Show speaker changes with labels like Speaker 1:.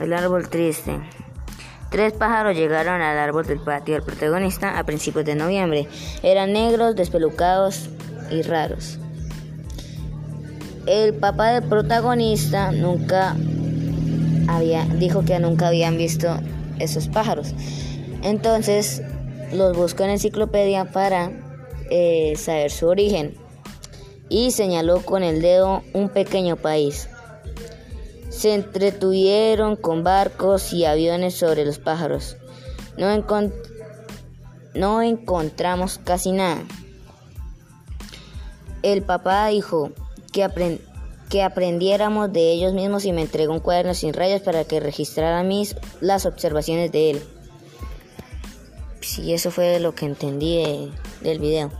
Speaker 1: El árbol triste. Tres pájaros llegaron al árbol del patio del protagonista a principios de noviembre. Eran negros, despelucados y raros. El papá del protagonista nunca había dijo que nunca habían visto esos pájaros. Entonces los buscó en enciclopedia para eh, saber su origen y señaló con el dedo un pequeño país. Se entretuvieron con barcos y aviones sobre los pájaros. No, no encontramos casi nada. El papá dijo que, que aprendiéramos de ellos mismos y me entregó un cuaderno sin rayas para que registrara mis las observaciones de él. Sí, eso fue lo que entendí del video.